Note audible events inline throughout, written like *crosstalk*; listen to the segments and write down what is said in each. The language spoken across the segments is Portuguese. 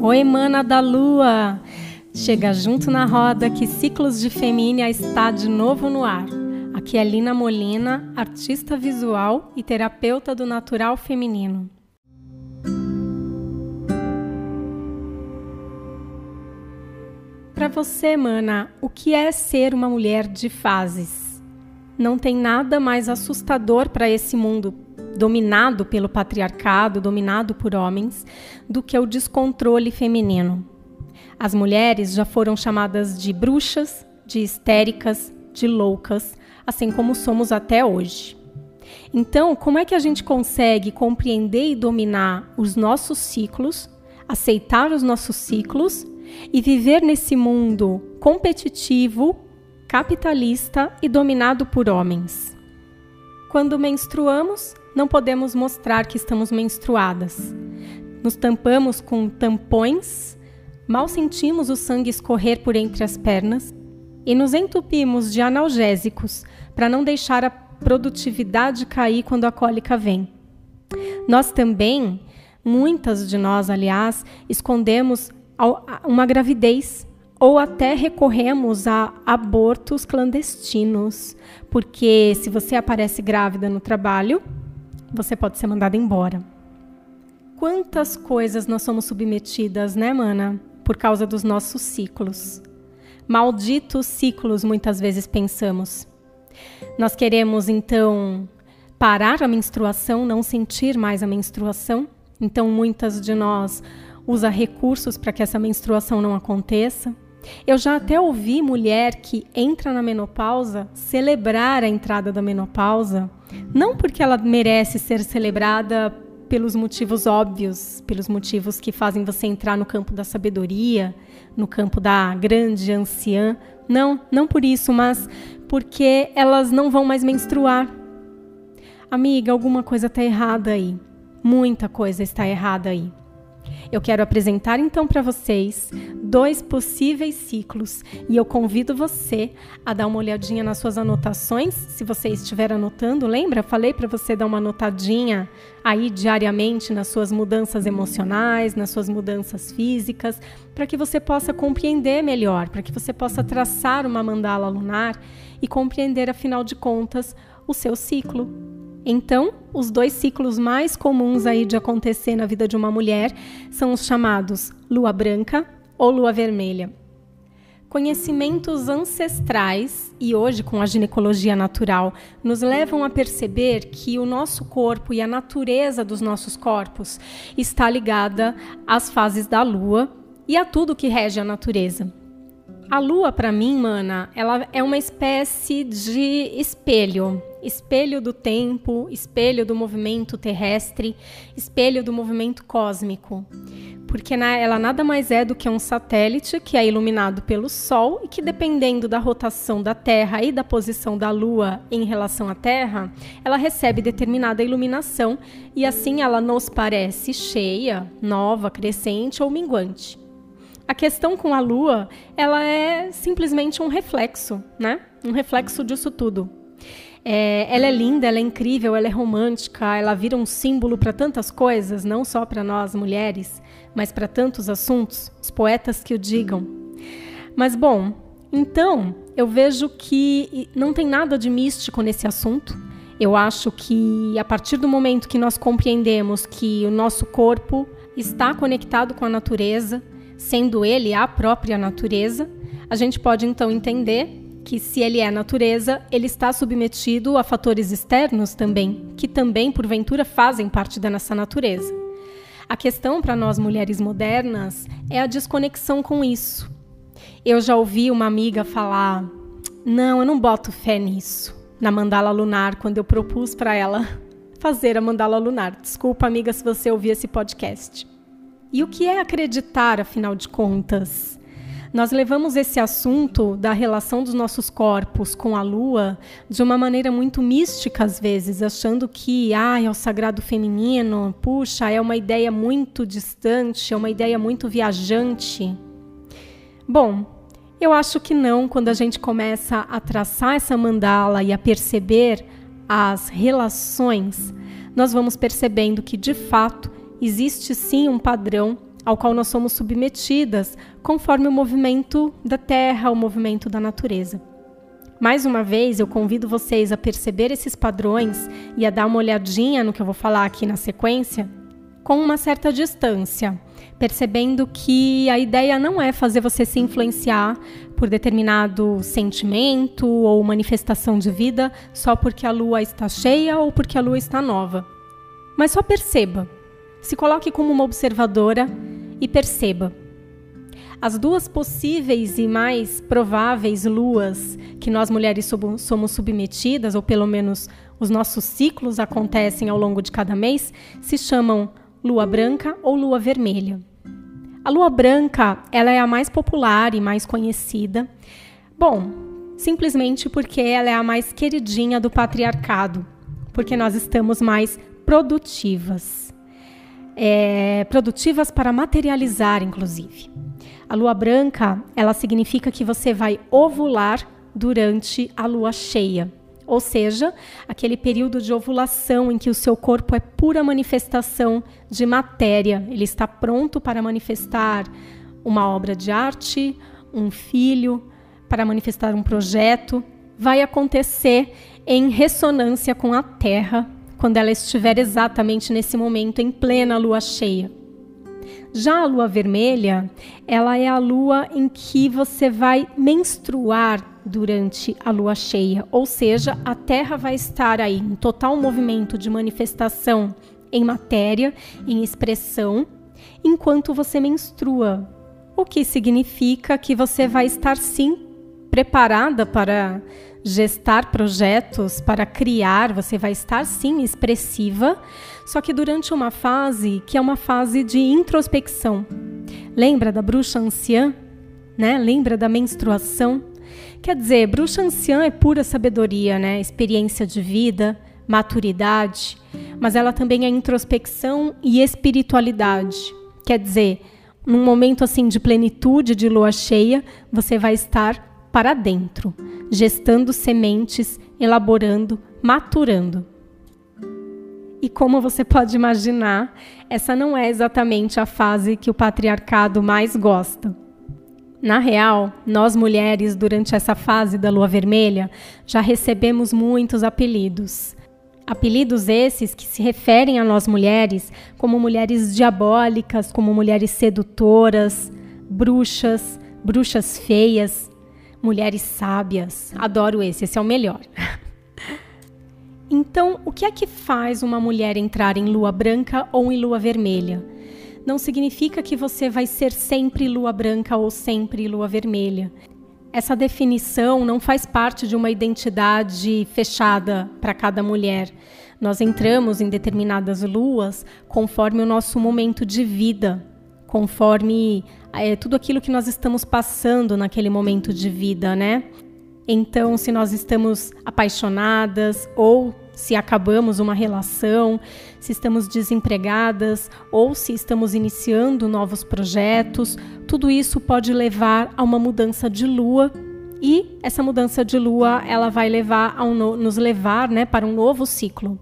Oi, mana da lua! Chega junto na roda que Ciclos de Femínia está de novo no ar. Aqui é Lina Molina, artista visual e terapeuta do natural feminino. Para você, mana, o que é ser uma mulher de fases? Não tem nada mais assustador para esse mundo dominado pelo patriarcado, dominado por homens, do que o descontrole feminino. As mulheres já foram chamadas de bruxas, de histéricas, de loucas, assim como somos até hoje. Então, como é que a gente consegue compreender e dominar os nossos ciclos, aceitar os nossos ciclos e viver nesse mundo competitivo, capitalista e dominado por homens? Quando menstruamos, não podemos mostrar que estamos menstruadas. Nos tampamos com tampões, mal sentimos o sangue escorrer por entre as pernas e nos entupimos de analgésicos para não deixar a produtividade cair quando a cólica vem. Nós também, muitas de nós, aliás, escondemos uma gravidez ou até recorremos a abortos clandestinos, porque se você aparece grávida no trabalho, você pode ser mandada embora. Quantas coisas nós somos submetidas, né, mana? Por causa dos nossos ciclos. Malditos ciclos, muitas vezes pensamos. Nós queremos, então, parar a menstruação, não sentir mais a menstruação. Então, muitas de nós usa recursos para que essa menstruação não aconteça. Eu já até ouvi mulher que entra na menopausa celebrar a entrada da menopausa, não porque ela merece ser celebrada pelos motivos óbvios, pelos motivos que fazem você entrar no campo da sabedoria, no campo da grande anciã. Não, não por isso, mas porque elas não vão mais menstruar. Amiga, alguma coisa está errada aí. Muita coisa está errada aí. Eu quero apresentar então para vocês dois possíveis ciclos e eu convido você a dar uma olhadinha nas suas anotações, se você estiver anotando, lembra? Falei para você dar uma anotadinha aí diariamente nas suas mudanças emocionais, nas suas mudanças físicas, para que você possa compreender melhor, para que você possa traçar uma mandala lunar e compreender afinal de contas o seu ciclo. Então, os dois ciclos mais comuns aí de acontecer na vida de uma mulher são os chamados lua branca ou lua vermelha. Conhecimentos ancestrais e hoje com a ginecologia natural nos levam a perceber que o nosso corpo e a natureza dos nossos corpos está ligada às fases da lua e a tudo que rege a natureza. A lua, para mim, mana, ela é uma espécie de espelho. Espelho do tempo, espelho do movimento terrestre, espelho do movimento cósmico. Porque ela nada mais é do que um satélite que é iluminado pelo Sol e que, dependendo da rotação da Terra e da posição da Lua em relação à Terra, ela recebe determinada iluminação e assim ela nos parece cheia, nova, crescente ou minguante. A questão com a Lua, ela é simplesmente um reflexo, né? Um reflexo disso tudo. É, ela é linda, ela é incrível, ela é romântica, ela vira um símbolo para tantas coisas, não só para nós mulheres, mas para tantos assuntos, os poetas que o digam. Mas bom, então eu vejo que não tem nada de místico nesse assunto. Eu acho que a partir do momento que nós compreendemos que o nosso corpo está conectado com a natureza, sendo ele a própria natureza, a gente pode então entender que se ele é natureza, ele está submetido a fatores externos também, que também porventura fazem parte da nossa natureza. A questão para nós mulheres modernas é a desconexão com isso. Eu já ouvi uma amiga falar: "Não, eu não boto fé nisso". Na mandala lunar, quando eu propus para ela *laughs* fazer a mandala lunar. Desculpa, amiga, se você ouvir esse podcast. E o que é acreditar, afinal de contas? Nós levamos esse assunto da relação dos nossos corpos com a lua de uma maneira muito mística às vezes, achando que ah, é o sagrado feminino, puxa, é uma ideia muito distante, é uma ideia muito viajante. Bom, Eu acho que não, quando a gente começa a traçar essa mandala e a perceber as relações, nós vamos percebendo que de fato existe sim um padrão ao qual nós somos submetidas conforme o movimento da Terra, o movimento da natureza. Mais uma vez, eu convido vocês a perceber esses padrões e a dar uma olhadinha no que eu vou falar aqui na sequência, com uma certa distância, percebendo que a ideia não é fazer você se influenciar por determinado sentimento ou manifestação de vida só porque a lua está cheia ou porque a lua está nova. Mas só perceba, se coloque como uma observadora e perceba as duas possíveis e mais prováveis luas que nós mulheres somos submetidas, ou pelo menos os nossos ciclos acontecem ao longo de cada mês, se chamam lua branca ou lua vermelha. A lua branca, ela é a mais popular e mais conhecida. Bom, simplesmente porque ela é a mais queridinha do patriarcado, porque nós estamos mais produtivas. É, produtivas para materializar, inclusive. A lua branca, ela significa que você vai ovular durante a lua cheia. Ou seja, aquele período de ovulação em que o seu corpo é pura manifestação de matéria. Ele está pronto para manifestar uma obra de arte, um filho, para manifestar um projeto. Vai acontecer em ressonância com a Terra, quando ela estiver exatamente nesse momento em plena lua cheia. Já a lua vermelha, ela é a lua em que você vai menstruar durante a lua cheia, ou seja, a Terra vai estar aí em total movimento de manifestação em matéria, em expressão, enquanto você menstrua. O que significa que você vai estar sim preparada para gestar projetos, para criar, você vai estar sim expressiva, só que durante uma fase que é uma fase de introspecção. Lembra da bruxa anciã? Né? Lembra da menstruação? Quer dizer, bruxa anciã é pura sabedoria, né? Experiência de vida, maturidade, mas ela também é introspecção e espiritualidade. Quer dizer, num momento assim de plenitude de lua cheia, você vai estar para dentro, gestando sementes, elaborando, maturando. E como você pode imaginar, essa não é exatamente a fase que o patriarcado mais gosta. Na real, nós mulheres, durante essa fase da lua vermelha, já recebemos muitos apelidos. Apelidos esses que se referem a nós mulheres como mulheres diabólicas, como mulheres sedutoras, bruxas, bruxas feias, mulheres sábias. Adoro esse, esse é o melhor. *laughs* Então, o que é que faz uma mulher entrar em lua branca ou em lua vermelha? Não significa que você vai ser sempre lua branca ou sempre lua vermelha. Essa definição não faz parte de uma identidade fechada para cada mulher. Nós entramos em determinadas luas conforme o nosso momento de vida, conforme é, tudo aquilo que nós estamos passando naquele momento de vida, né? Então, se nós estamos apaixonadas ou se acabamos uma relação, se estamos desempregadas ou se estamos iniciando novos projetos, tudo isso pode levar a uma mudança de lua e essa mudança de lua ela vai levar um no, nos levar, né, para um novo ciclo.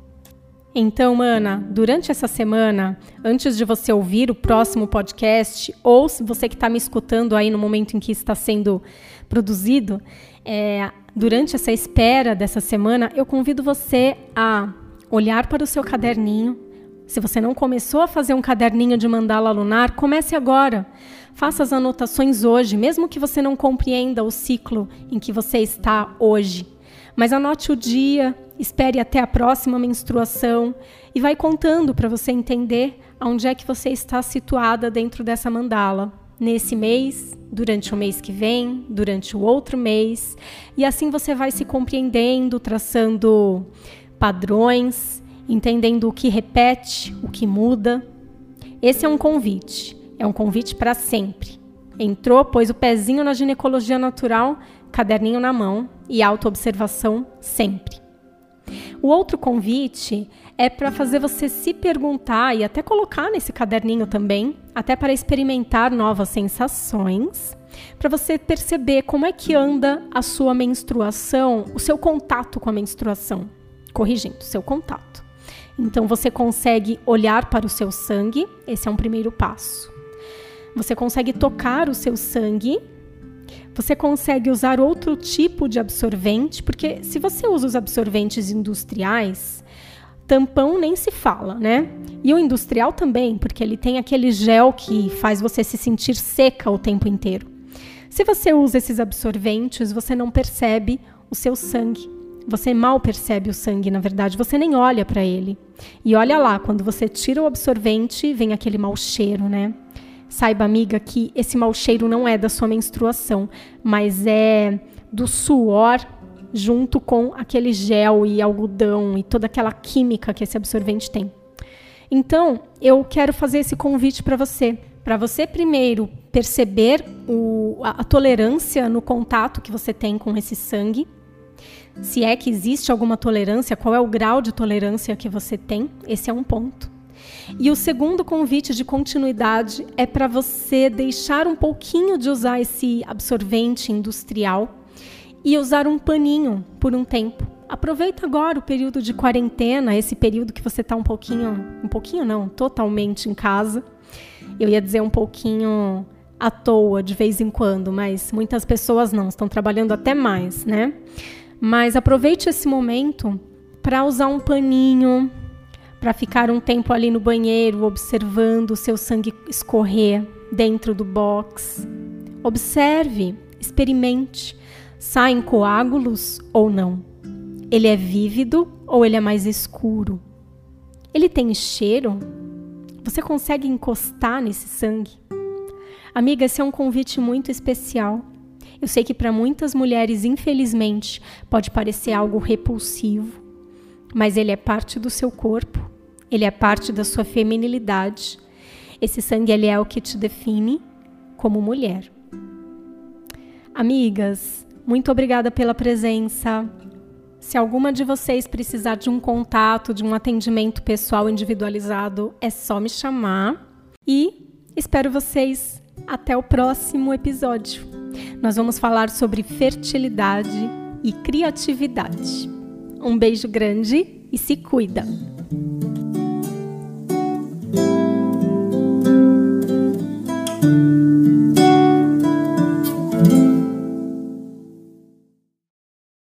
Então, Ana, durante essa semana, antes de você ouvir o próximo podcast, ou se você que está me escutando aí no momento em que está sendo produzido, é, durante essa espera dessa semana, eu convido você a olhar para o seu caderninho. Se você não começou a fazer um caderninho de mandala lunar, comece agora. Faça as anotações hoje, mesmo que você não compreenda o ciclo em que você está hoje. Mas anote o dia, espere até a próxima menstruação e vai contando para você entender onde é que você está situada dentro dessa mandala nesse mês, durante o mês que vem, durante o outro mês, e assim você vai se compreendendo, traçando padrões, entendendo o que repete, o que muda. Esse é um convite, é um convite para sempre. Entrou, pôs o pezinho na ginecologia natural, caderninho na mão e autoobservação sempre. O outro convite é para fazer você se perguntar e até colocar nesse caderninho também, até para experimentar novas sensações, para você perceber como é que anda a sua menstruação, o seu contato com a menstruação. Corrigindo, seu contato. Então você consegue olhar para o seu sangue, esse é um primeiro passo. Você consegue tocar o seu sangue. Você consegue usar outro tipo de absorvente, porque se você usa os absorventes industriais, tampão nem se fala, né? E o industrial também, porque ele tem aquele gel que faz você se sentir seca o tempo inteiro. Se você usa esses absorventes, você não percebe o seu sangue. Você mal percebe o sangue, na verdade, você nem olha para ele. E olha lá, quando você tira o absorvente, vem aquele mau cheiro, né? Saiba, amiga, que esse mau cheiro não é da sua menstruação, mas é do suor junto com aquele gel e algodão e toda aquela química que esse absorvente tem. Então, eu quero fazer esse convite para você, para você primeiro perceber o, a, a tolerância no contato que você tem com esse sangue se é que existe alguma tolerância, qual é o grau de tolerância que você tem, esse é um ponto. E o segundo convite de continuidade é para você deixar um pouquinho de usar esse absorvente industrial e usar um paninho por um tempo. Aproveita agora o período de quarentena, esse período que você está um pouquinho, um pouquinho não, totalmente em casa. Eu ia dizer um pouquinho à toa de vez em quando, mas muitas pessoas não, estão trabalhando até mais, né? Mas aproveite esse momento para usar um paninho, para ficar um tempo ali no banheiro observando o seu sangue escorrer dentro do box. Observe, experimente. Saem coágulos ou não? Ele é vívido ou ele é mais escuro? Ele tem cheiro? Você consegue encostar nesse sangue? Amiga, esse é um convite muito especial eu sei que para muitas mulheres, infelizmente, pode parecer algo repulsivo, mas ele é parte do seu corpo, ele é parte da sua feminilidade. Esse sangue ele é o que te define como mulher. Amigas, muito obrigada pela presença. Se alguma de vocês precisar de um contato, de um atendimento pessoal individualizado, é só me chamar. E espero vocês até o próximo episódio nós vamos falar sobre fertilidade e criatividade. Um beijo grande e se cuida!